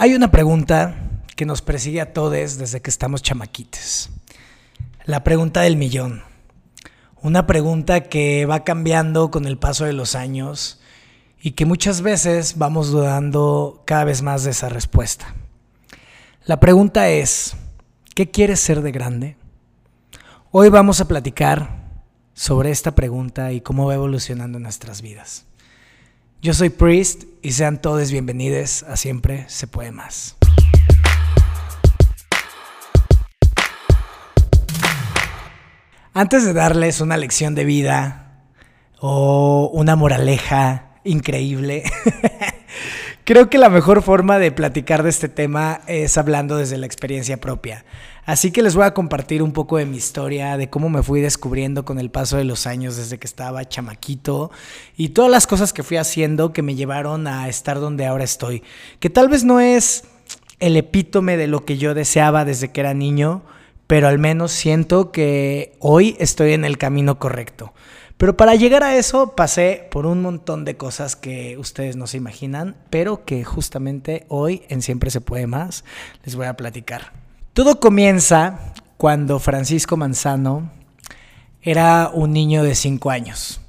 Hay una pregunta que nos persigue a todos desde que estamos chamaquites. La pregunta del millón. Una pregunta que va cambiando con el paso de los años y que muchas veces vamos dudando cada vez más de esa respuesta. La pregunta es, ¿qué quieres ser de grande? Hoy vamos a platicar sobre esta pregunta y cómo va evolucionando nuestras vidas. Yo soy Priest y sean todos bienvenidos a Siempre se puede más. Antes de darles una lección de vida o una moraleja increíble, creo que la mejor forma de platicar de este tema es hablando desde la experiencia propia. Así que les voy a compartir un poco de mi historia, de cómo me fui descubriendo con el paso de los años desde que estaba chamaquito y todas las cosas que fui haciendo que me llevaron a estar donde ahora estoy. Que tal vez no es el epítome de lo que yo deseaba desde que era niño, pero al menos siento que hoy estoy en el camino correcto. Pero para llegar a eso pasé por un montón de cosas que ustedes no se imaginan, pero que justamente hoy en Siempre se puede más les voy a platicar. Todo comienza cuando Francisco Manzano era un niño de 5 años.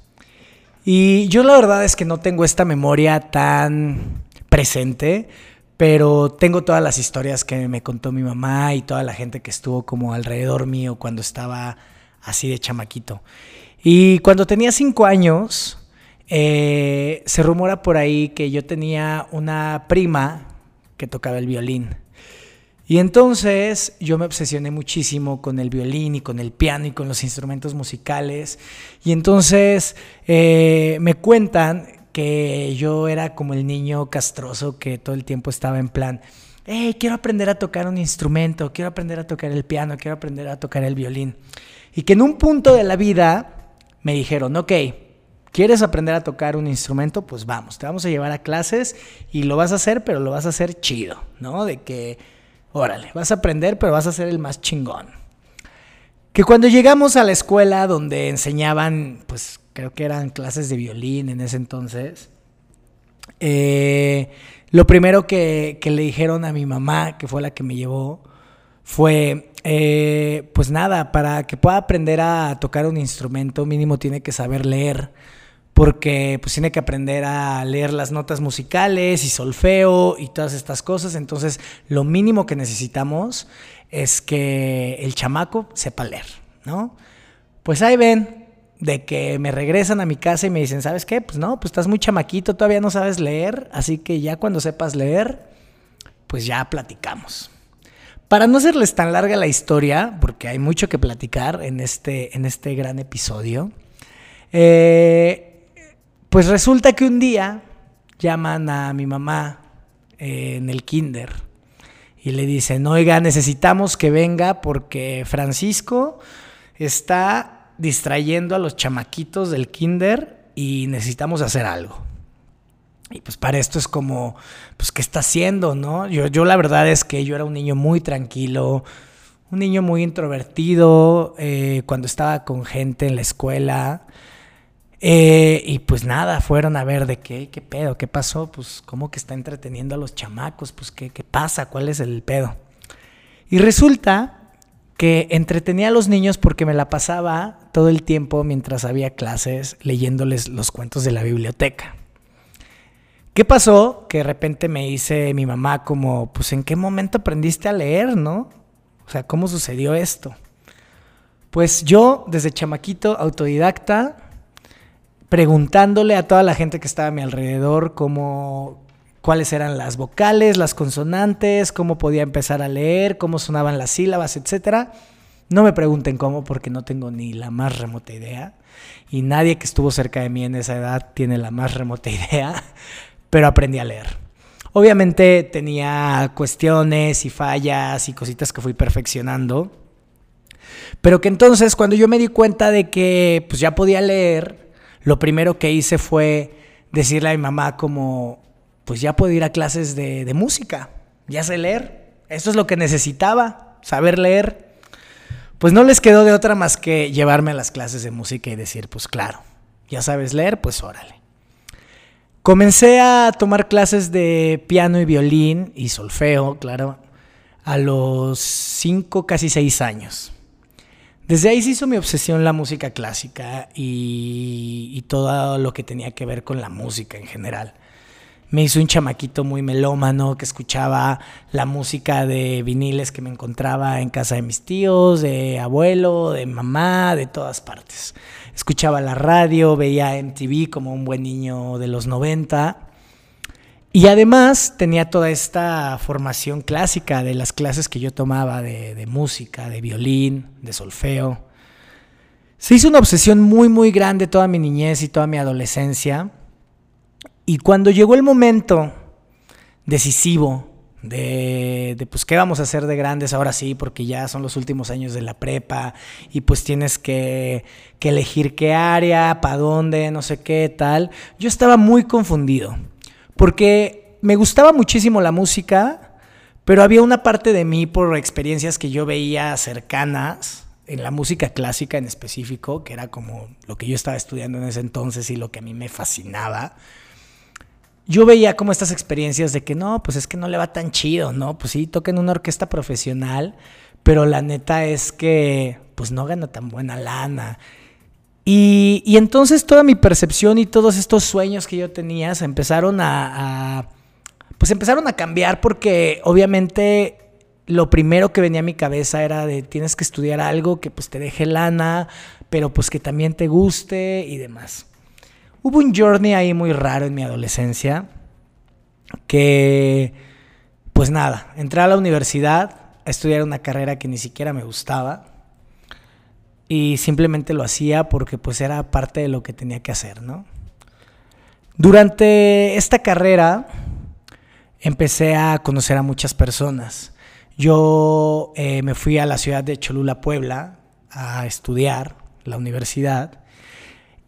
Y yo la verdad es que no tengo esta memoria tan presente, pero tengo todas las historias que me contó mi mamá y toda la gente que estuvo como alrededor mío cuando estaba así de chamaquito. Y cuando tenía 5 años, eh, se rumora por ahí que yo tenía una prima que tocaba el violín. Y entonces yo me obsesioné muchísimo con el violín y con el piano y con los instrumentos musicales. Y entonces eh, me cuentan que yo era como el niño castroso que todo el tiempo estaba en plan, hey, quiero aprender a tocar un instrumento, quiero aprender a tocar el piano, quiero aprender a tocar el violín. Y que en un punto de la vida me dijeron, ok, ¿quieres aprender a tocar un instrumento? Pues vamos, te vamos a llevar a clases y lo vas a hacer, pero lo vas a hacer chido, ¿no? De que órale, vas a aprender, pero vas a ser el más chingón. Que cuando llegamos a la escuela donde enseñaban, pues creo que eran clases de violín en ese entonces, eh, lo primero que, le dijeron a mi mamá, que fue la que me llevó, fue, eh, pues nada, para que pueda aprender a tocar un instrumento mínimo tiene que saber leer porque pues tiene que aprender a leer las notas musicales y solfeo y todas estas cosas. Entonces, lo mínimo que necesitamos es que el chamaco sepa leer, ¿no? Pues ahí ven de que me regresan a mi casa y me dicen, ¿sabes qué? Pues no, pues estás muy chamaquito, todavía no sabes leer, así que ya cuando sepas leer, pues ya platicamos. Para no hacerles tan larga la historia, porque hay mucho que platicar en este, en este gran episodio, eh, pues resulta que un día llaman a mi mamá eh, en el kinder y le dicen, oiga, necesitamos que venga porque Francisco está distrayendo a los chamaquitos del kinder y necesitamos hacer algo. Y pues para esto es como, pues, ¿qué está haciendo, no? Yo, yo la verdad es que yo era un niño muy tranquilo, un niño muy introvertido, eh, cuando estaba con gente en la escuela, eh, y pues nada, fueron a ver de qué, qué pedo, qué pasó, pues cómo que está entreteniendo a los chamacos, pues qué, qué pasa, cuál es el pedo. Y resulta que entretenía a los niños porque me la pasaba todo el tiempo mientras había clases leyéndoles los cuentos de la biblioteca. ¿Qué pasó? Que de repente me dice mi mamá como, pues en qué momento aprendiste a leer, ¿no? O sea, ¿cómo sucedió esto? Pues yo, desde chamaquito, autodidacta, preguntándole a toda la gente que estaba a mi alrededor cómo, cuáles eran las vocales, las consonantes, cómo podía empezar a leer, cómo sonaban las sílabas, etc. No me pregunten cómo porque no tengo ni la más remota idea y nadie que estuvo cerca de mí en esa edad tiene la más remota idea, pero aprendí a leer. Obviamente tenía cuestiones y fallas y cositas que fui perfeccionando, pero que entonces cuando yo me di cuenta de que pues ya podía leer, lo primero que hice fue decirle a mi mamá como, pues ya puedo ir a clases de, música, ya sé leer, esto es lo que necesitaba, saber leer. Pues no les quedó de otra más que llevarme a las clases de música y decir, pues claro, ya sabes leer, pues órale. Comencé a tomar clases de piano y violín y solfeo, claro, a los 5, casi 6 años. Desde ahí se hizo mi obsesión la música clásica y, todo lo que tenía que ver con la música en general. Me hizo un chamaquito muy melómano que escuchaba la música de viniles que me encontraba en casa de mis tíos, de abuelo, de mamá, de todas partes escuchaba la radio, veía MTV como un buen niño de los 90. Y además tenía toda esta formación clásica de las clases que yo tomaba de, música, de violín, de solfeo. Se hizo una obsesión muy, muy grande toda mi niñez y toda mi adolescencia. Y cuando llegó el momento decisivo de, pues qué vamos a hacer de grandes ahora sí, porque ya son los últimos años de la prepa y pues tienes que, que elegir qué área, para dónde, no sé qué, tal. Yo estaba muy confundido, porque me gustaba muchísimo la música, pero había una parte de mí por experiencias que yo veía cercanas en la música clásica en específico, que era como lo que yo estaba estudiando en ese entonces y lo que a mí me fascinaba yo veía como estas experiencias de que no, pues es que no le va tan chido, ¿no? Pues sí, toca en una orquesta profesional, pero la neta es que pues no gana tan buena lana. Y, y entonces toda mi percepción y todos estos sueños que yo tenía se empezaron a, pues empezaron a cambiar porque obviamente lo primero que venía a mi cabeza era de tienes que estudiar algo que pues te deje lana, pero pues que también te guste y demás. Hubo un journey ahí muy raro en mi adolescencia que, pues nada, entré a la universidad a estudiar una carrera que ni siquiera me gustaba y simplemente lo hacía porque pues era parte de lo que tenía que hacer, ¿no? Durante esta carrera empecé a conocer a muchas personas. Yo eh, me fui a la ciudad de Cholula, Puebla, a estudiar la universidad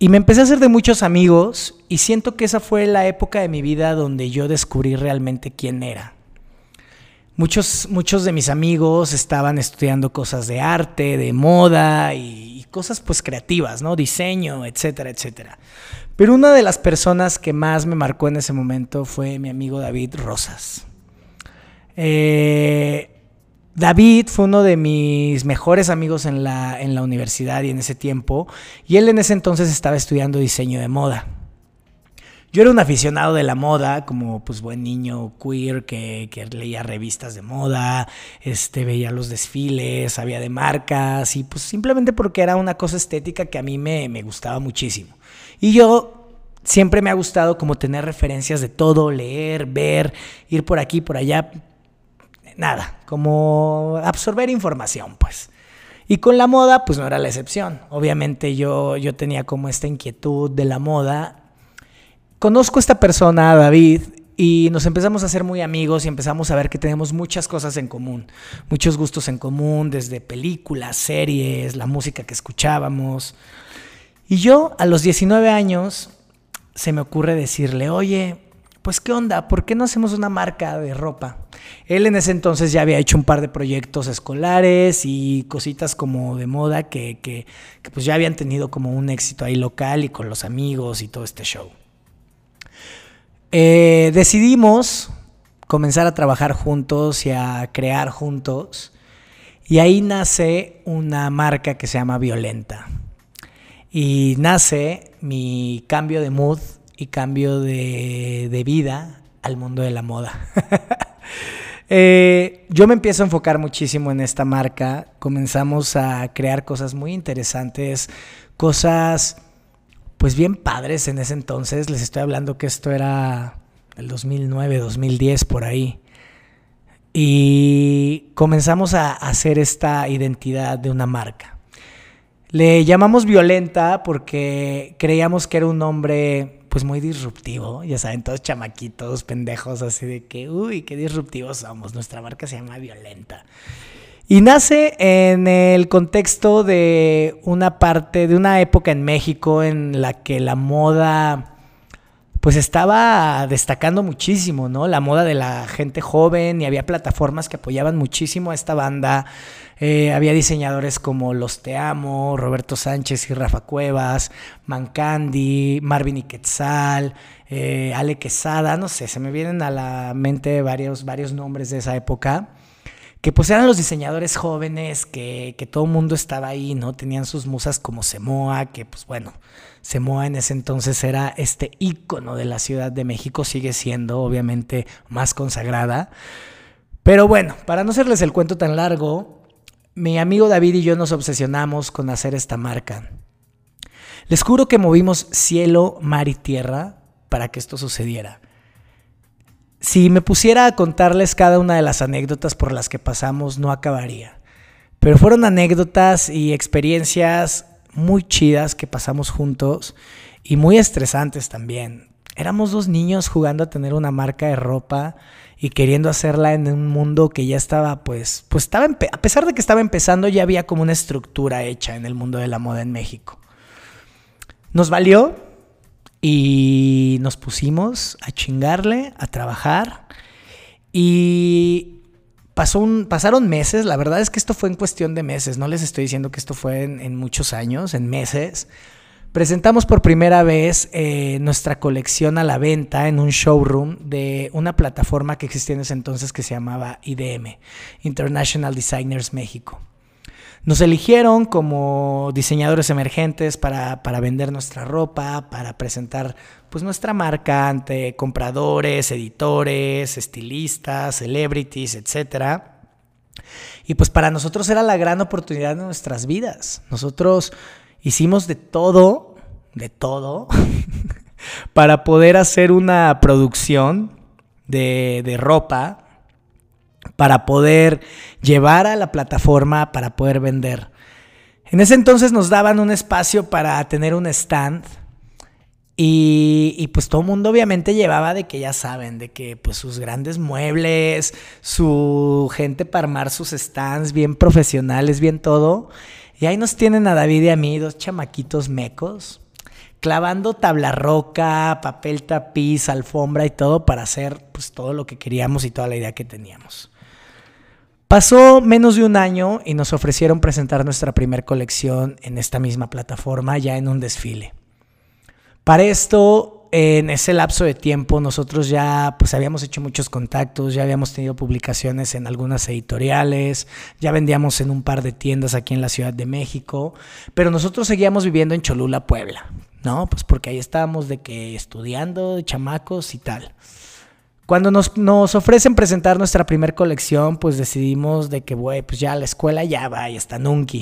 y me empecé a hacer de muchos amigos y siento que esa fue la época de mi vida donde yo descubrí realmente quién era. Muchos, muchos de mis amigos estaban estudiando cosas de arte, de moda y, cosas pues creativas, ¿no? Diseño, etcétera, etcétera. Pero una de las personas que más me marcó en ese momento fue mi amigo David Rosas. Eh, David fue uno de mis mejores amigos en la, en la universidad y en ese tiempo, y él en ese entonces estaba estudiando diseño de moda. Yo era un aficionado de la moda, como pues buen niño queer que, que, leía revistas de moda, este, veía los desfiles, sabía de marcas, y pues simplemente porque era una cosa estética que a mí me, me gustaba muchísimo. Y yo siempre me ha gustado como tener referencias de todo, leer, ver, ir por aquí, por allá, nada, como absorber información, pues. Y con la moda, pues no era la excepción. Obviamente yo, yo tenía como esta inquietud de la moda. Conozco a esta persona, David, y nos empezamos a hacer muy amigos y empezamos a ver que tenemos muchas cosas en común, muchos gustos en común, desde películas, series, la música que escuchábamos. Y yo a los 19 años se me ocurre decirle, oye, pues qué onda, ¿por qué no hacemos una marca de ropa? Él en ese entonces ya había hecho un par de proyectos escolares y cositas como de moda que, que, pues ya habían tenido como un éxito ahí local y con los amigos y todo este show. Eh, decidimos comenzar a trabajar juntos y a crear juntos y ahí nace una marca que se llama Violenta. Y nace mi cambio de mood y cambio de, vida al mundo de la moda. Eh, yo me empiezo a enfocar muchísimo en esta marca. Comenzamos a crear cosas muy interesantes, cosas pues bien padres en ese entonces. Les estoy hablando que esto era el 2009, 2010 por ahí. Y comenzamos a hacer esta identidad de una marca. Le llamamos Violenta porque creíamos que era un nombre pues muy disruptivo, ya saben, todos chamaquitos, pendejos, así de que, uy, qué disruptivos somos, nuestra marca se llama Violenta. Y nace en el contexto de una parte, de una época en México en la que la moda pues estaba destacando muchísimo, ¿no? La moda de la gente joven y había plataformas que apoyaban muchísimo a esta banda. Eh, había diseñadores como Los Te Amo, Roberto Sánchez y Rafa Cuevas, Mancandi, Marvin y Quetzal, eh, Ale Quesada, no sé, se me vienen a la mente varios, varios nombres de esa época que pues eran los diseñadores jóvenes, que, que todo el mundo estaba ahí, ¿no? Tenían sus musas como Semoa, que pues bueno, Semoa en ese entonces era este ícono de la Ciudad de México, sigue siendo obviamente más consagrada. Pero bueno, para no hacerles el cuento tan largo, mi amigo David y yo nos obsesionamos con hacer esta marca. Les juro que movimos cielo, mar y tierra para que esto sucediera. Si me pusiera a contarles cada una de las anécdotas por las que pasamos, no acabaría. Pero fueron anécdotas y experiencias muy chidas que pasamos juntos y muy estresantes también. Éramos dos niños jugando a tener una marca de ropa y queriendo hacerla en un mundo que ya estaba, pues, pues estaba, a pesar de que estaba empezando, ya había como una estructura hecha en el mundo de la moda en México. Nos valió, y nos pusimos a chingarle, a trabajar. Y pasó un, pasaron meses, la verdad es que esto fue en cuestión de meses, no les estoy diciendo que esto fue en, muchos años, en meses. Presentamos por primera vez eh, nuestra colección a la venta en un showroom de una plataforma que existía en ese entonces que se llamaba IDM, International Designers México. Nos eligieron como diseñadores emergentes para, vender nuestra ropa, para presentar pues nuestra marca ante compradores, editores, estilistas, celebrities, etc. Y pues para nosotros era la gran oportunidad de nuestras vidas. Nosotros hicimos de todo, de todo, para poder hacer una producción de, de ropa para poder llevar a la plataforma para poder vender. En ese entonces nos daban un espacio para tener un stand y, pues todo el mundo obviamente llevaba de que ya saben, de que pues sus grandes muebles, su gente para armar sus stands bien profesionales, bien todo. Y ahí nos tienen a David y a mí, dos chamaquitos mecos, clavando tabla roca, papel tapiz, alfombra y todo para hacer pues todo lo que queríamos y toda la idea que teníamos. Pasó menos de un año y nos ofrecieron presentar nuestra primera colección en esta misma plataforma ya en un desfile. Para esto, en ese lapso de tiempo, nosotros ya pues habíamos hecho muchos contactos, ya habíamos tenido publicaciones en algunas editoriales, ya vendíamos en un par de tiendas aquí en la Ciudad de México, pero nosotros seguíamos viviendo en Cholula, Puebla, ¿no? Pues porque ahí estábamos de que estudiando, chamacos y tal. Cuando nos, nos, ofrecen presentar nuestra primera colección, pues decidimos de que, güey, pues ya la escuela ya va y está nunca.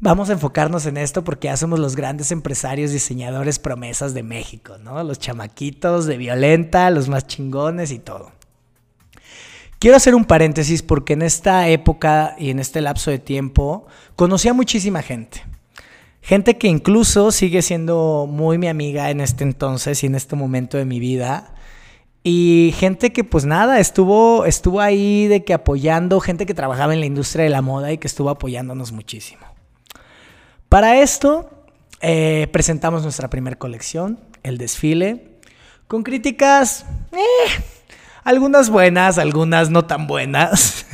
Vamos a enfocarnos en esto porque ya somos los grandes empresarios, diseñadores, promesas de México, ¿no? Los chamaquitos de Violenta, los más chingones y todo. Quiero hacer un paréntesis porque en esta época y en este lapso de tiempo conocí a muchísima gente. Gente que incluso sigue siendo muy mi amiga en este entonces y en este momento de mi vida. Y gente que pues nada, estuvo, estuvo ahí de que apoyando, gente que trabajaba en la industria de la moda y que estuvo apoyándonos muchísimo. Para esto eh, presentamos nuestra primera colección, el desfile, con críticas, eh, algunas buenas, algunas no tan buenas.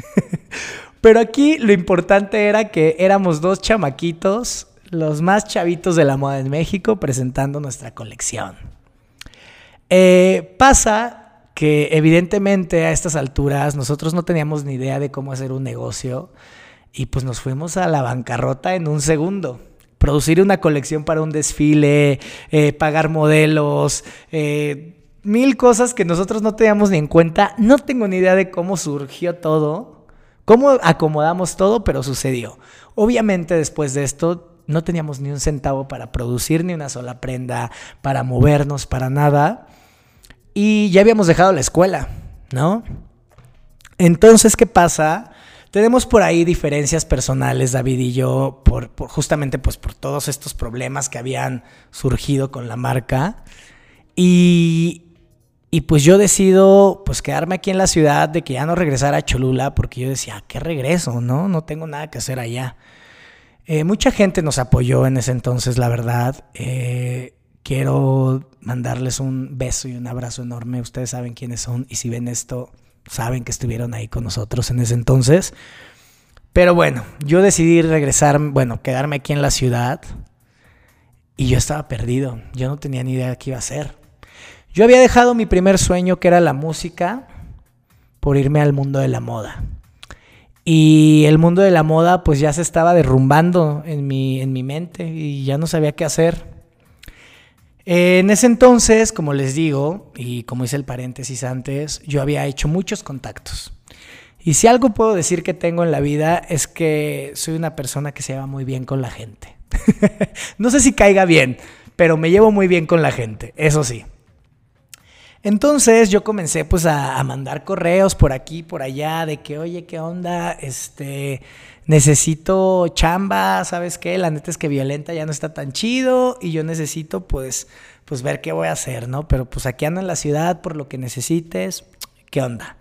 Pero aquí lo importante era que éramos dos chamaquitos, los más chavitos de la moda en México, presentando nuestra colección. Eh, pasa que evidentemente a estas alturas nosotros no teníamos ni idea de cómo hacer un negocio y pues nos fuimos a la bancarrota en un segundo. Producir una colección para un desfile, eh, pagar modelos, eh, mil cosas que nosotros no teníamos ni en cuenta. No tengo ni idea de cómo surgió todo, cómo acomodamos todo, pero sucedió. Obviamente después de esto no teníamos ni un centavo para producir ni una sola prenda, para movernos, para nada y ya habíamos dejado la escuela, ¿no? Entonces, ¿qué pasa? Tenemos por ahí diferencias personales, David y yo, por, justamente pues por todos estos problemas que habían surgido con la marca. Y, y, pues yo decido pues quedarme aquí en la ciudad, de que ya no regresara a Cholula, porque yo decía, ¿qué regreso? No, no tengo nada que hacer allá. Eh, mucha gente nos apoyó en ese entonces, la verdad. Eh, quiero mandarles un beso y un abrazo enorme. Ustedes saben quiénes son y si ven esto, saben que estuvieron ahí con nosotros en ese entonces. Pero bueno, yo decidí regresar, bueno, quedarme aquí en la ciudad y yo estaba perdido. Yo no tenía ni idea de qué iba a hacer. Yo había dejado mi primer sueño, que era la música, por irme al mundo de la moda. Y el mundo de la moda pues ya se estaba derrumbando en mi, en mi mente y ya no sabía qué hacer. En ese entonces, como les digo, y como hice el paréntesis antes, yo había hecho muchos contactos. Y si algo puedo decir que tengo en la vida es que soy una persona que se lleva muy bien con la gente. no sé si caiga bien, pero me llevo muy bien con la gente, eso sí. Entonces yo comencé pues a, mandar correos por aquí, por allá, de que, oye, ¿qué onda? Este, necesito chamba, ¿sabes qué? La neta es que Violenta ya no está tan chido y yo necesito pues, pues ver qué voy a hacer, ¿no? Pero pues aquí ando en la ciudad por lo que necesites, ¿qué onda?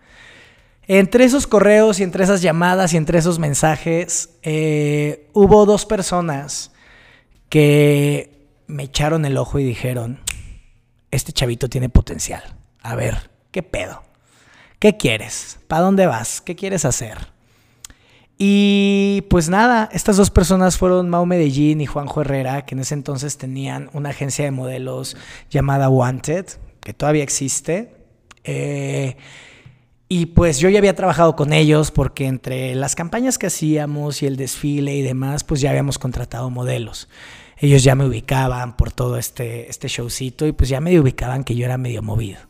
Entre esos correos y entre esas llamadas y entre esos mensajes, eh, hubo dos personas que me echaron el ojo y dijeron, este chavito tiene potencial. A ver, ¿qué pedo? ¿Qué quieres? ¿Para dónde vas? ¿Qué quieres hacer? Y pues nada, estas dos personas fueron Mau Medellín y Juanjo Herrera, que en ese entonces tenían una agencia de modelos llamada Wanted, que todavía existe. Eh, y pues yo ya había trabajado con ellos porque entre las campañas que hacíamos y el desfile y demás, pues ya habíamos contratado modelos ellos ya me ubicaban por todo este, este showcito y pues ya me ubicaban que yo era medio movido.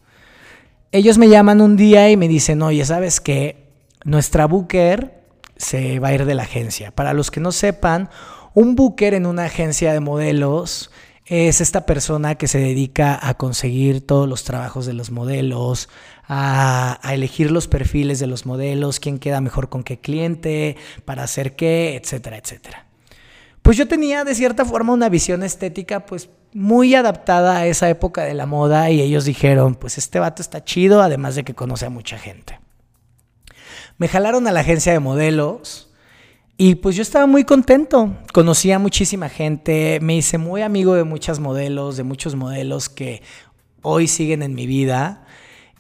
Ellos me llaman un día y me dicen, oye, ¿sabes qué? Nuestra booker se va a ir de la agencia. Para los que no sepan, un booker en una agencia de modelos es esta persona que se dedica a conseguir todos los trabajos de los modelos, a, a, elegir los perfiles de los modelos, quién queda mejor con qué cliente, para hacer qué, etcétera, etcétera pues yo tenía de cierta forma una visión estética pues muy adaptada a esa época de la moda y ellos dijeron, pues este vato está chido, además de que conoce a mucha gente. Me jalaron a la agencia de modelos y pues yo estaba muy contento, conocía a muchísima gente, me hice muy amigo de muchas modelos, de muchos modelos que hoy siguen en mi vida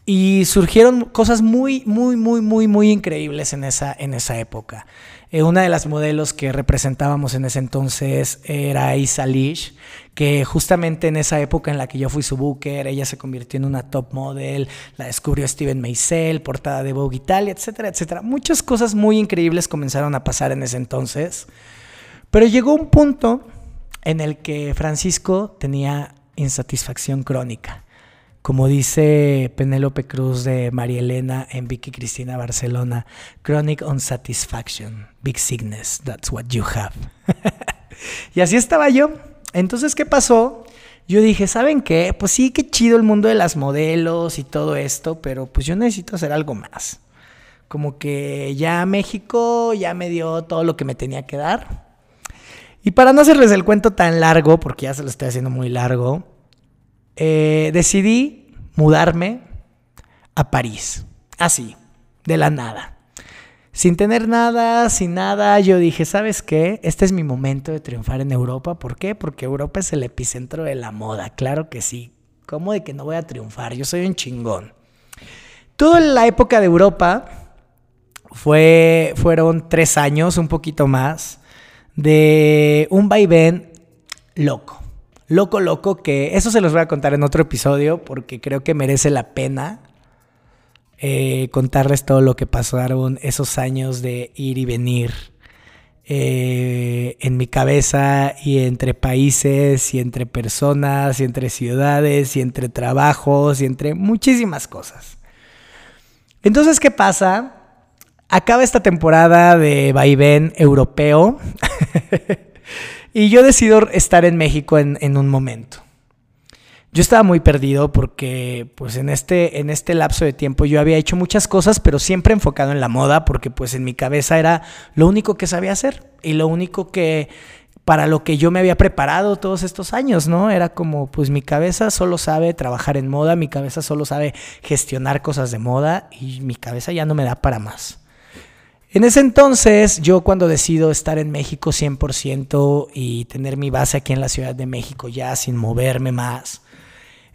y surgieron cosas muy, muy, muy, muy, muy increíbles en esa, en esa época. Eh, una de las modelos que representábamos en ese entonces era Isa Lish, que justamente en esa época en la que yo fui su booker, ella se convirtió en una top model, la descubrió Steven Meisel, portada de Vogue Italia, etcétera, etcétera. Muchas cosas muy increíbles comenzaron a pasar en ese entonces, pero llegó un punto en el que Francisco tenía insatisfacción crónica. Como dice Penélope Cruz de María Elena en Vicky Cristina Barcelona, chronic unsatisfaction, big sickness, that's what you have. y así estaba yo. Entonces, ¿qué pasó? Yo dije, ¿saben qué? Pues sí, qué chido el mundo de las modelos y todo esto, pero pues yo necesito hacer algo más. Como que ya México ya me dio todo lo que me tenía que dar. Y para no hacerles el cuento tan largo, porque ya se lo estoy haciendo muy largo, eh, decidí mudarme a París. Así, de la nada. Sin tener nada, sin nada, yo dije, ¿sabes qué? Este es mi momento de triunfar en Europa. ¿Por qué? Porque Europa es el epicentro de la moda, claro que sí. ¿Cómo de que no voy a triunfar? Yo soy un chingón. Toda la época de Europa fue, fueron tres años, un poquito más, de un vaivén loco loco, loco, que eso se los voy a contar en otro episodio porque creo que merece la pena eh, contarles todo lo que pasaron esos años de ir y venir eh, en mi cabeza y entre países y entre personas y entre ciudades y entre trabajos y entre muchísimas cosas. Entonces, ¿qué pasa? Acaba esta temporada de vaivén europeo. Y yo decido estar en México en, un momento. Yo estaba muy perdido porque pues en este, en este lapso de tiempo yo había hecho muchas cosas, pero siempre enfocado en la moda, porque pues en mi cabeza era lo único que sabía hacer y lo único que para lo que yo me había preparado todos estos años, ¿no? Era como, pues mi cabeza solo sabe trabajar en moda, mi cabeza solo sabe gestionar cosas de moda y mi cabeza ya no me da para más. En ese entonces, yo cuando decido estar en México 100% y tener mi base aquí en la Ciudad de México ya sin moverme más,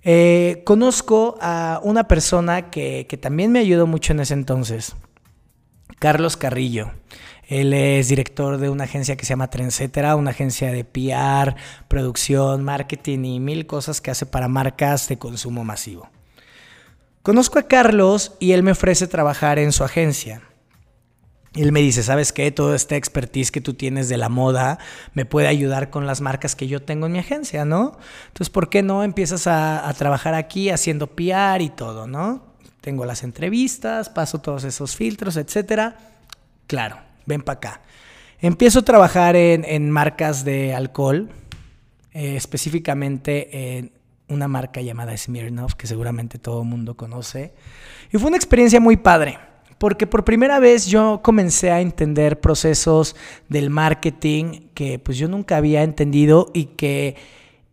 Eh, conozco a una persona que, que también me ayudó mucho en ese entonces, Carlos Carrillo. Él es director de una agencia que se llama Trendsetera, una agencia de PR, producción, marketing y mil cosas que hace para marcas de consumo masivo. Conozco a Carlos y él me ofrece trabajar en su agencia. Él me dice, ¿sabes qué? Toda esta expertise que tú tienes de la moda me puede ayudar con las marcas que yo tengo en mi agencia, ¿no? Entonces, ¿por qué no empiezas a, trabajar aquí haciendo PR y todo, ¿no? Tengo las entrevistas, paso todos esos filtros, etcétera. Claro, ven para acá. Empiezo a trabajar en, marcas de alcohol, eh, específicamente en una marca llamada Smirnoff, que seguramente todo el mundo conoce. Y fue una experiencia muy padre, porque por primera vez yo comencé a entender procesos del marketing que pues yo nunca había entendido y que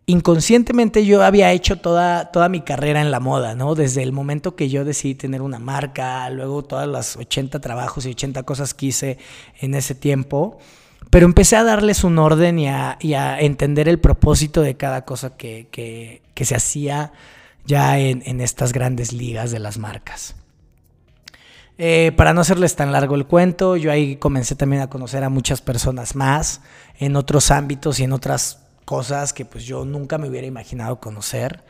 inconscientemente yo había hecho toda, toda mi carrera en la moda, ¿no? Desde el momento que yo decidí tener una marca, luego todas las 80 trabajos y 80 cosas que hice en ese tiempo. Pero empecé a darles un orden y a, entender el propósito de cada cosa que, se hacía ya en, estas grandes ligas de las marcas. Eh, para no hacerles tan largo el cuento, yo ahí comencé también a conocer a muchas personas más en otros ámbitos y en otras cosas que pues yo nunca me hubiera imaginado conocer.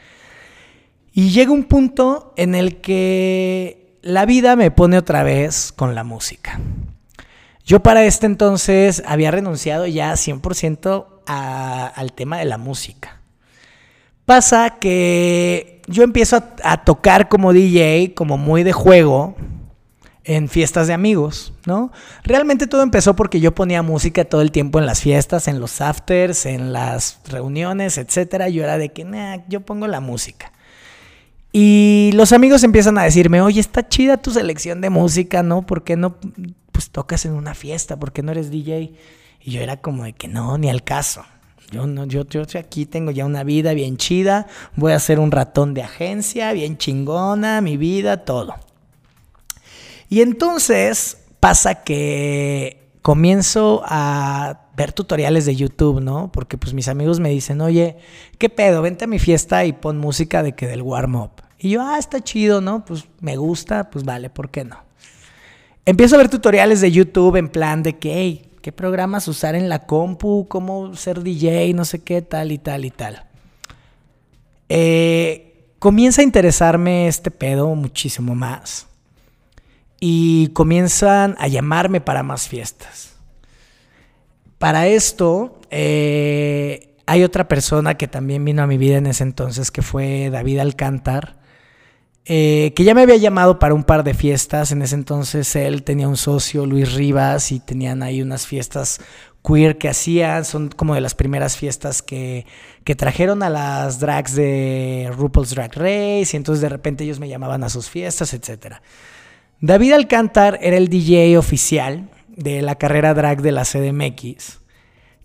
Y llega un punto en el que la vida me pone otra vez con la música. Yo para este entonces había renunciado ya 100% al tema de la música. Pasa que yo empiezo a tocar como DJ, como muy de juego, en fiestas de amigos, ¿no? Realmente todo empezó porque yo ponía música todo el tiempo en las fiestas, en los afters, en las reuniones, etcétera. Yo era de que, nah, yo pongo la música. Y los amigos empiezan a decirme, oye, está chida tu selección de música, ¿no? ¿Por qué no pues, tocas en una fiesta? ¿Por qué no eres DJ? Y yo era como de que no, ni al caso. Yo no, yo, yo aquí tengo ya una vida bien chida, voy a ser un ratón de agencia, bien chingona, mi vida, todo. Y entonces pasa que comienzo a ver tutoriales de YouTube, ¿no? Porque pues mis amigos me dicen, oye, ¿qué pedo? Vente a mi fiesta y pon música de que del warm-up. Y yo, ah, está chido, ¿no? Pues me gusta, pues vale, ¿por qué no? Empiezo a ver tutoriales de YouTube en plan de que, hey, ¿qué programas usar en la compu? ¿Cómo ser DJ? No sé qué, tal y tal y tal. Eh, comienza a interesarme este pedo muchísimo más y comienzan a llamarme para más fiestas. Para esto, eh, hay otra persona que también vino a mi vida en ese entonces, que fue David Alcántar, eh, que ya me había llamado para un par de fiestas. En ese entonces él tenía un socio, Luis Rivas, y tenían ahí unas fiestas queer que hacían. Son como de las primeras fiestas que, que trajeron a las drags de RuPaul's Drag Race, y entonces de repente ellos me llamaban a sus fiestas, etcétera. David Alcántar era el DJ oficial de la carrera drag de la CDMX,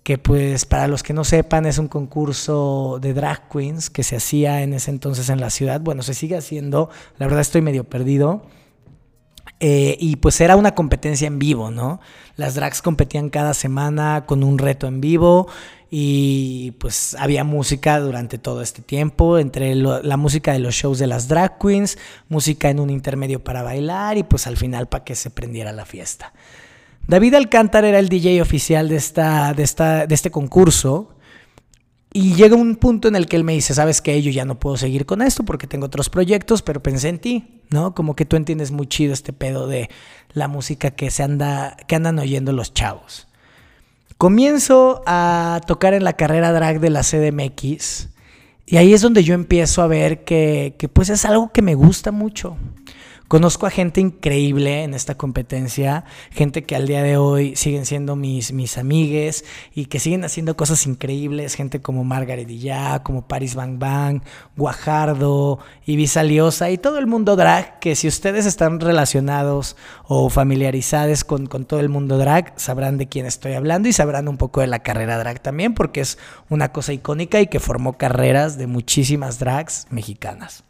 que pues para los que no sepan es un concurso de drag queens que se hacía en ese entonces en la ciudad. Bueno, se sigue haciendo, la verdad estoy medio perdido. Eh, y pues era una competencia en vivo, ¿no? Las drags competían cada semana con un reto en vivo y pues había música durante todo este tiempo, entre la música de los shows de las drag queens, música en un intermedio para bailar y pues al final para que se prendiera la fiesta. David Alcántar era el DJ oficial de, esta, de, esta, de este concurso y llega un punto en el que él me dice, sabes que yo ya no puedo seguir con esto porque tengo otros proyectos, pero pensé en ti, ¿no? Como que tú entiendes muy chido este pedo de la música que se anda, que andan oyendo los chavos. Comienzo a tocar en la carrera drag de la CDMX y ahí es donde yo empiezo a ver que, que pues es algo que me gusta mucho. Conozco a gente increíble en esta competencia, gente que al día de hoy siguen siendo mis, mis amigues y que siguen haciendo cosas increíbles, gente como Margaret Dillá, como Paris Bang Bang, Guajardo, Ibiza Liosa y todo el mundo drag, que si ustedes están relacionados o familiarizados con, con todo el mundo drag, sabrán de quién estoy hablando y sabrán un poco de la carrera drag también, porque es una cosa icónica y que formó carreras de muchísimas drags mexicanas.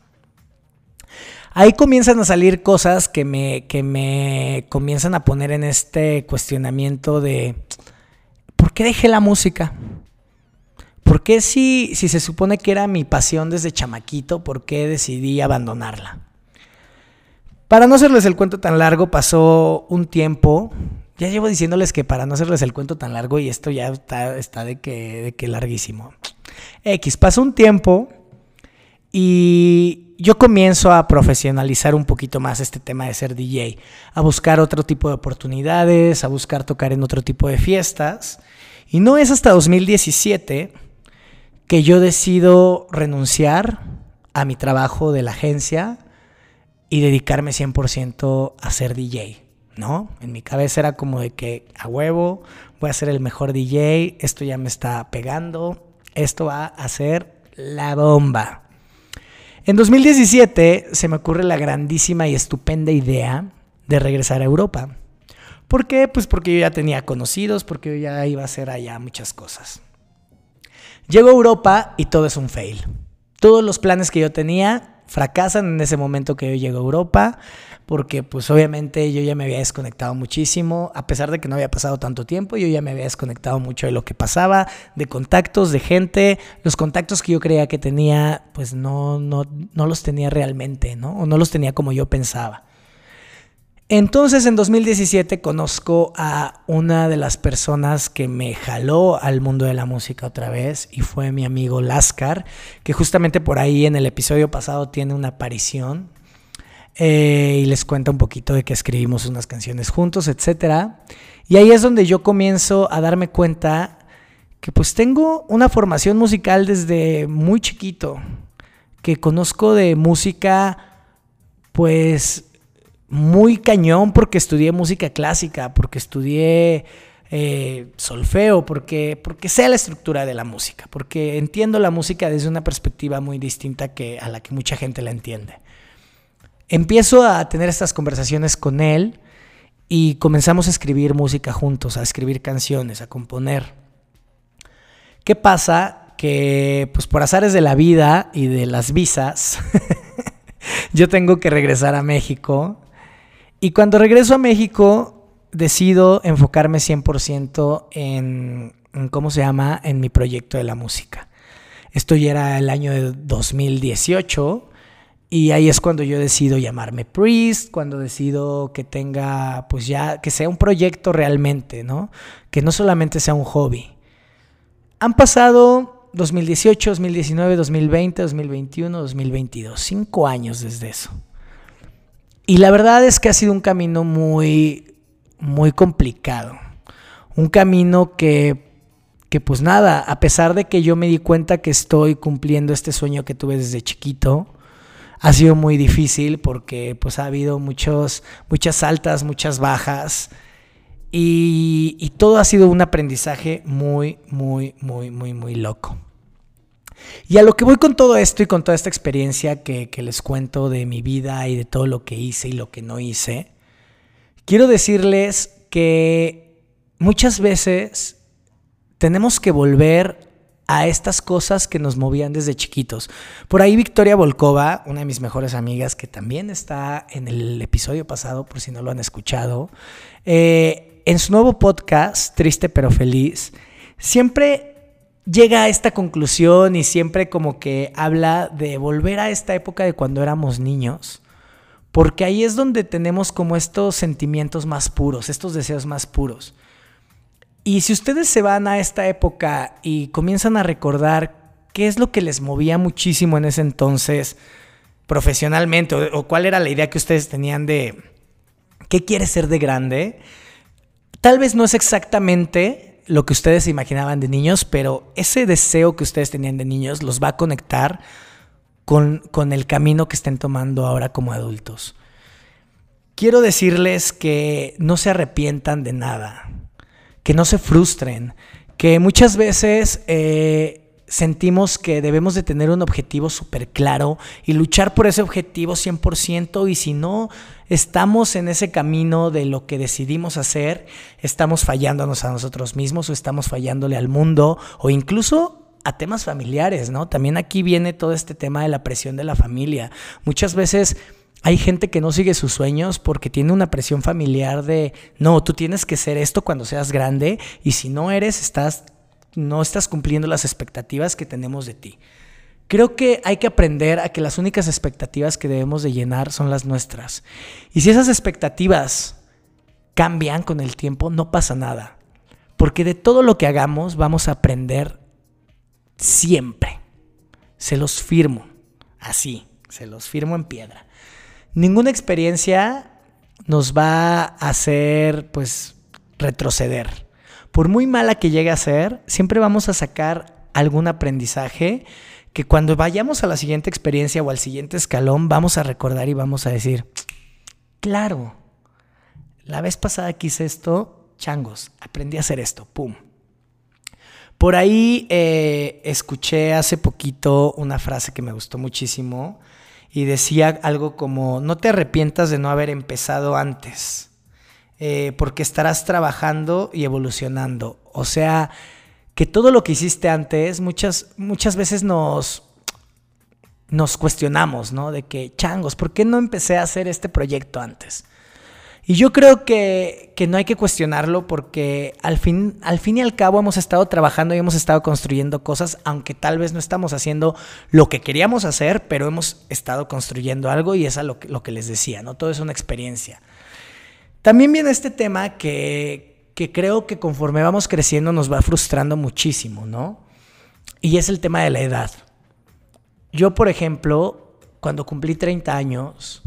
Ahí comienzan a salir cosas que me, que me comienzan a poner en este cuestionamiento de ¿por qué dejé la música? ¿Por qué si, si se supone que era mi pasión desde chamaquito, por qué decidí abandonarla? Para no hacerles el cuento tan largo, pasó un tiempo. Ya llevo diciéndoles que para no hacerles el cuento tan largo y esto ya está, está de, que, de que larguísimo. X, pasó un tiempo y yo comienzo a profesionalizar un poquito más este tema de ser DJ, a buscar otro tipo de oportunidades, a buscar tocar en otro tipo de fiestas. Y no es hasta 2017 que yo decido renunciar a mi trabajo de la agencia y dedicarme 100% a ser DJ, ¿no? En mi cabeza era como de que a huevo voy a ser el mejor DJ, esto ya me está pegando, esto va a ser la bomba. En 2017 se me ocurre la grandísima y estupenda idea de regresar a Europa. ¿Por qué? Pues porque yo ya tenía conocidos, porque yo ya iba a hacer allá muchas cosas. Llego a Europa y todo es un fail. Todos los planes que yo tenía fracasan en ese momento que yo llego a Europa, porque pues obviamente yo ya me había desconectado muchísimo, a pesar de que no había pasado tanto tiempo, yo ya me había desconectado mucho de lo que pasaba, de contactos, de gente, los contactos que yo creía que tenía, pues no, no, no los tenía realmente, ¿no? O no los tenía como yo pensaba. Entonces en 2017 conozco a una de las personas que me jaló al mundo de la música otra vez y fue mi amigo Lascar, que justamente por ahí en el episodio pasado tiene una aparición eh, y les cuenta un poquito de que escribimos unas canciones juntos, etc. Y ahí es donde yo comienzo a darme cuenta que pues tengo una formación musical desde muy chiquito, que conozco de música pues muy cañón porque estudié música clásica, porque estudié eh, solfeo, porque, porque sé la estructura de la música, porque entiendo la música desde una perspectiva muy distinta que, a la que mucha gente la entiende. Empiezo a tener estas conversaciones con él y comenzamos a escribir música juntos, a escribir canciones, a componer. ¿Qué pasa? Que pues por azares de la vida y de las visas, yo tengo que regresar a México y cuando regreso a México, decido enfocarme 100% en, en, ¿cómo se llama?, en mi proyecto de la música. Esto ya era el año de 2018 y ahí es cuando yo decido llamarme Priest, cuando decido que tenga, pues ya, que sea un proyecto realmente, ¿no? Que no solamente sea un hobby. Han pasado 2018, 2019, 2020, 2021, 2022, cinco años desde eso. Y la verdad es que ha sido un camino muy, muy complicado. Un camino que, que pues nada, a pesar de que yo me di cuenta que estoy cumpliendo este sueño que tuve desde chiquito, ha sido muy difícil porque pues ha habido muchos, muchas altas, muchas bajas. Y, y todo ha sido un aprendizaje muy, muy, muy, muy, muy loco. Y a lo que voy con todo esto y con toda esta experiencia que, les cuento de mi vida y de todo lo que hice y lo que no hice, quiero decirles que muchas veces tenemos que volver a estas cosas que nos movían desde chiquitos. Por ahí Victoria Volkova, una de mis mejores amigas, que también está en el episodio pasado, por si no lo han escuchado, eh, en su nuevo podcast, Triste pero Feliz, siempre llega a esta conclusión y siempre como que habla de volver a esta época de cuando éramos niños, porque ahí es donde tenemos como estos sentimientos más puros, estos deseos más puros. Y si ustedes se van a esta época y comienzan a recordar qué es lo que les movía muchísimo en ese entonces profesionalmente, o, cuál era la idea que ustedes tenían de qué quiere ser de grande, tal vez no es exactamente lo que ustedes imaginaban de niños, pero ese deseo que ustedes tenían de niños los va a conectar con, con el camino que estén tomando ahora como adultos. Quiero decirles que no se arrepientan de nada, que no se frustren, que muchas veces eh, sentimos que debemos de tener un objetivo súper claro y luchar por ese objetivo 100% y si no estamos en ese camino de lo que decidimos hacer, estamos fallándonos a nosotros mismos o estamos fallándole al mundo o incluso a temas familiares, ¿no? También aquí viene todo este tema de la presión de la familia. Muchas veces... Hay gente que no sigue sus sueños porque tiene una presión familiar de, no, tú tienes que ser esto cuando seas grande y si no eres, estás no estás cumpliendo las expectativas que tenemos de ti. Creo que hay que aprender a que las únicas expectativas que debemos de llenar son las nuestras. Y si esas expectativas cambian con el tiempo, no pasa nada. Porque de todo lo que hagamos vamos a aprender siempre. Se los firmo. Así, se los firmo en piedra. Ninguna experiencia nos va a hacer, pues, retroceder. Por muy mala que llegue a ser, siempre vamos a sacar algún aprendizaje que cuando vayamos a la siguiente experiencia o al siguiente escalón vamos a recordar y vamos a decir, claro, la vez pasada que hice esto, changos, aprendí a hacer esto, pum. Por ahí eh, escuché hace poquito una frase que me gustó muchísimo y decía algo como, no te arrepientas de no haber empezado antes, eh, porque estarás trabajando y evolucionando. O sea, que todo lo que hiciste antes, muchas, muchas veces nos, nos cuestionamos, ¿no? De que, changos, ¿por qué no empecé a hacer este proyecto antes? Y yo creo que, que, no hay que cuestionarlo porque al fin, al fin y al cabo hemos estado trabajando y hemos estado construyendo cosas, aunque tal vez no estamos haciendo lo que queríamos hacer, pero hemos estado construyendo algo y es lo que, lo que les decía, ¿no? Todo es una experiencia. También viene este tema que, que creo que conforme vamos creciendo nos va frustrando muchísimo, ¿no? Y es el tema de la edad. Yo, por ejemplo, cuando cumplí 30 años,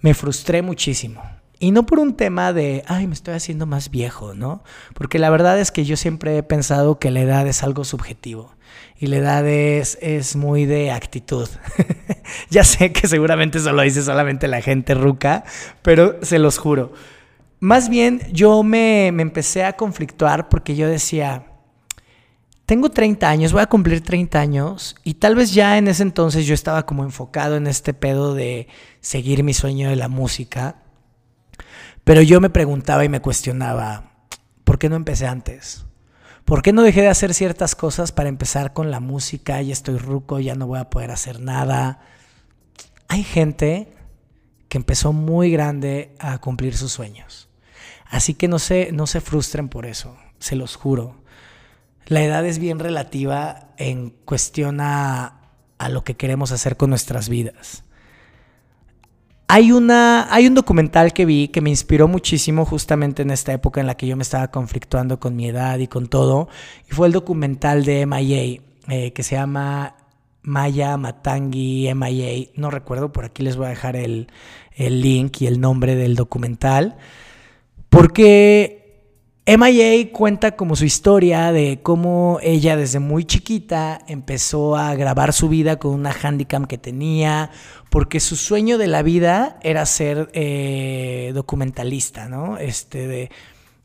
me frustré muchísimo y no por un tema de, ay, me estoy haciendo más viejo, ¿no? Porque la verdad es que yo siempre he pensado que la edad es algo subjetivo. Y la edad es, es muy de actitud. ya sé que seguramente eso lo dice solamente la gente ruca, pero se los juro. Más bien yo me, me empecé a conflictuar porque yo decía, tengo 30 años, voy a cumplir 30 años y tal vez ya en ese entonces yo estaba como enfocado en este pedo de seguir mi sueño de la música pero yo me preguntaba y me cuestionaba, ¿por qué no empecé antes? ¿Por qué no dejé de hacer ciertas cosas para empezar con la música? Ya estoy ruco, ya no voy a poder hacer nada. Hay gente que empezó muy grande a cumplir sus sueños. Así que no se, no se frustren por eso, se los juro. La edad es bien relativa en cuestión a, lo que queremos hacer con nuestras vidas. Hay, una, hay un documental que vi que me inspiró muchísimo justamente en esta época en la que yo me estaba conflictuando con mi edad y con todo. Y fue el documental de MIA, eh, que se llama Maya Matangi MIA. No recuerdo, por aquí les voy a dejar el, el link y el nombre del documental. Porque MIA cuenta como su historia de cómo ella desde muy chiquita empezó a grabar su vida con una handicam que tenía, porque su sueño de la vida era ser eh, documentalista, ¿no? Este, de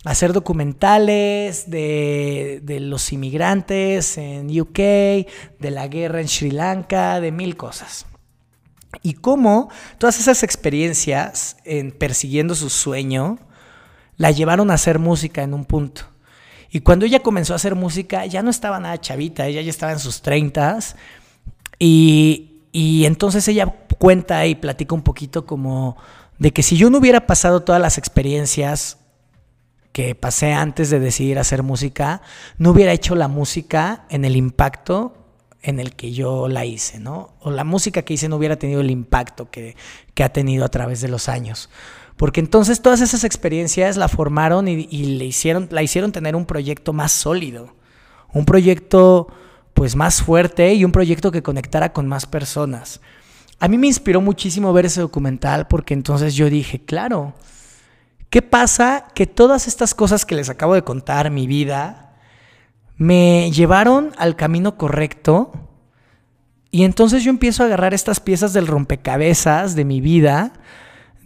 hacer documentales de, de, los inmigrantes en UK, de la guerra en Sri Lanka, de mil cosas. Y cómo todas esas experiencias en persiguiendo su sueño, la llevaron a hacer música en un punto. Y cuando ella comenzó a hacer música, ya no estaba nada chavita, ella ya estaba en sus treintas. Y, y entonces ella cuenta y platica un poquito como de que si yo no hubiera pasado todas las experiencias que pasé antes de decidir hacer música, no hubiera hecho la música en el impacto en el que yo la hice, ¿no? O la música que hice no hubiera tenido el impacto que, que ha tenido a través de los años. Porque entonces todas esas experiencias la formaron y, le hicieron, la hicieron tener un proyecto más sólido, un proyecto pues más fuerte y un proyecto que conectara con más personas. A mí me inspiró muchísimo ver ese documental porque entonces yo dije, claro, ¿qué pasa? Que todas estas cosas que les acabo de contar, mi vida, me llevaron al camino correcto y entonces yo empiezo a agarrar estas piezas del rompecabezas de mi vida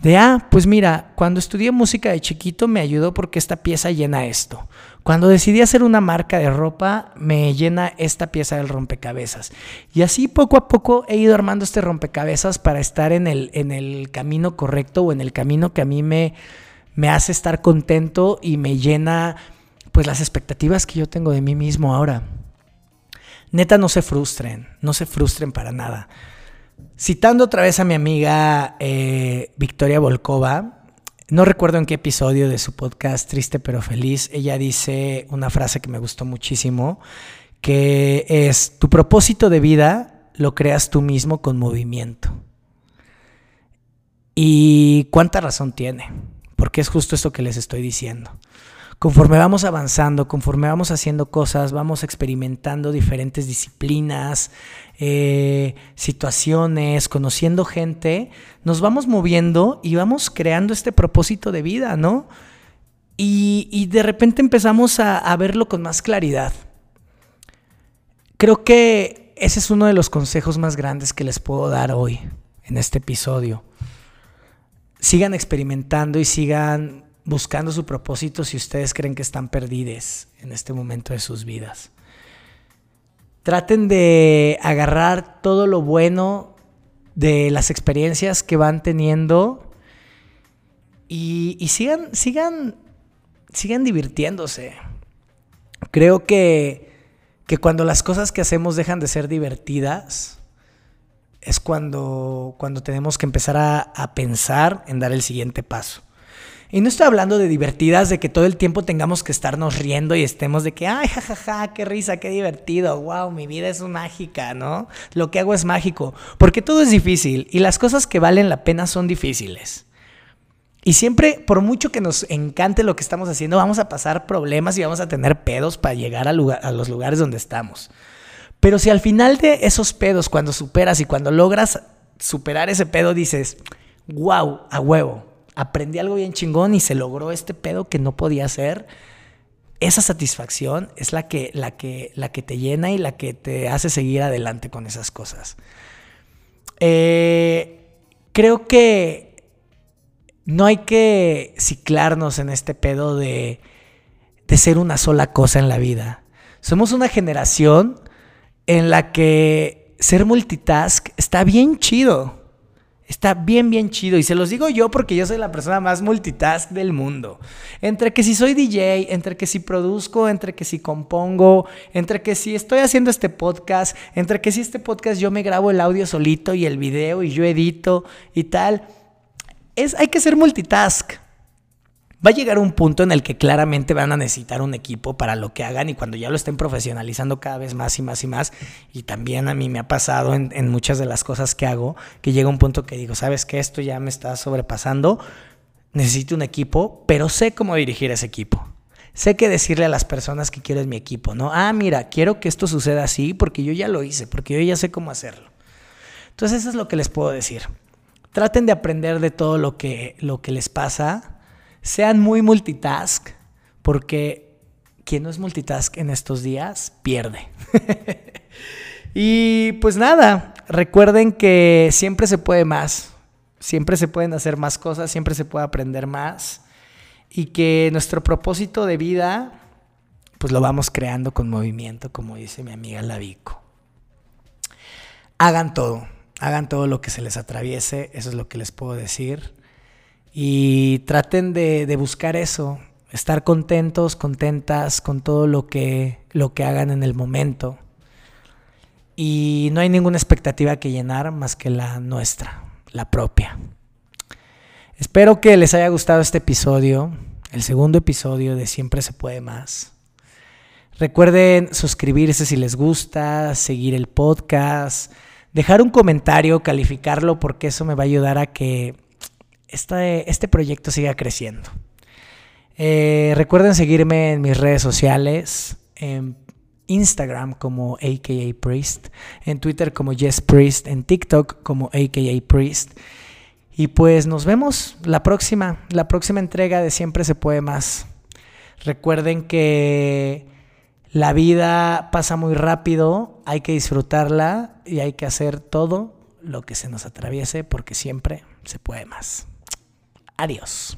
de, ah, pues mira, cuando estudié música de chiquito me ayudó porque esta pieza llena esto. Cuando decidí hacer una marca de ropa, me llena esta pieza del rompecabezas. Y así poco a poco he ido armando este rompecabezas para estar en el, en el camino correcto o en el camino que a mí me, me hace estar contento y me llena pues las expectativas que yo tengo de mí mismo ahora. Neta, no se frustren, no se frustren para nada. Citando otra vez a mi amiga eh, Victoria Volkova, no recuerdo en qué episodio de su podcast Triste pero Feliz, ella dice una frase que me gustó muchísimo, que es, tu propósito de vida lo creas tú mismo con movimiento. ¿Y cuánta razón tiene? Porque es justo esto que les estoy diciendo. Conforme vamos avanzando, conforme vamos haciendo cosas, vamos experimentando diferentes disciplinas, eh, situaciones, conociendo gente, nos vamos moviendo y vamos creando este propósito de vida, ¿no? Y, de repente empezamos a, a verlo con más claridad. Creo que ese es uno de los consejos más grandes que les puedo dar hoy en este episodio. Sigan experimentando y sigan buscando su propósito si ustedes creen que están perdidos en este momento de sus vidas. Traten de agarrar todo lo bueno de las experiencias que van teniendo y, sigan, sigan, sigan divirtiéndose. Creo que, que cuando las cosas que hacemos dejan de ser divertidas, es cuando, cuando tenemos que empezar a, a pensar en dar el siguiente paso. Y no estoy hablando de divertidas, de que todo el tiempo tengamos que estarnos riendo y estemos de que, ay, jajaja, qué risa, qué divertido, wow, mi vida es mágica, ¿no? Lo que hago es mágico, porque todo es difícil y las cosas que valen la pena son difíciles. Y siempre, por mucho que nos encante lo que estamos haciendo, vamos a pasar problemas y vamos a tener pedos para llegar a, a los lugares donde estamos. Pero si al final de esos pedos, cuando superas y cuando logras superar ese pedo, dices, wow, a huevo, aprendí algo bien chingón y se logró este pedo que no podía hacer. Esa satisfacción es la que, la que, la que te llena y la que te hace seguir adelante con esas cosas. Eh, creo que no hay que ciclarnos en este pedo de, de ser una sola cosa en la vida. Somos una generación en la que ser multitask está bien chido. Está bien, bien chido. Y se los digo yo porque yo soy la persona más multitask del mundo. Entre que si soy DJ, entre que si produzco, entre que si compongo, entre que si estoy haciendo este podcast, entre que si este podcast yo me grabo el audio solito y el video y yo edito y tal. Es, hay que ser multitask va a llegar un punto en el que claramente van a necesitar un equipo para lo que hagan y cuando ya lo estén profesionalizando cada vez más y más y más, y también a mí me ha pasado en, muchas de las cosas que hago, que llega un punto que digo, sabes que esto ya me está sobrepasando, necesito un equipo, pero sé cómo dirigir ese equipo. Sé qué decirle a las personas que quiero en mi equipo, ¿no? Ah, mira, quiero que esto suceda así porque yo ya lo hice, porque yo ya sé cómo hacerlo. Entonces eso es lo que les puedo decir. Traten de aprender de todo lo que, lo que les pasa sean muy multitask, porque quien no es multitask en estos días pierde. y pues nada, recuerden que siempre se puede más, siempre se pueden hacer más cosas, siempre se puede aprender más y que nuestro propósito de vida pues lo vamos creando con movimiento, como dice mi amiga Lavico. Hagan todo, hagan todo lo que se les atraviese, eso es lo que les puedo decir y traten de, buscar eso, estar contentos, contentas con todo lo que, lo que hagan en el momento. Y no hay ninguna expectativa que llenar más que la nuestra, la propia. Espero que les haya gustado este episodio, el segundo episodio de Siempre se puede más. Recuerden suscribirse si les gusta, seguir el podcast, dejar un comentario, calificarlo, porque eso me va a ayudar a que este, proyecto siga creciendo. Eh, recuerden seguirme en mis redes sociales, en Instagram como AKA Priest, en Twitter como Yes Priest, en TikTok como AKA Priest. Y pues nos vemos la próxima, la próxima entrega de Siempre se puede más. Recuerden que la vida pasa muy rápido, hay que disfrutarla y hay que hacer todo lo que se nos atraviese porque siempre se puede más. Adiós.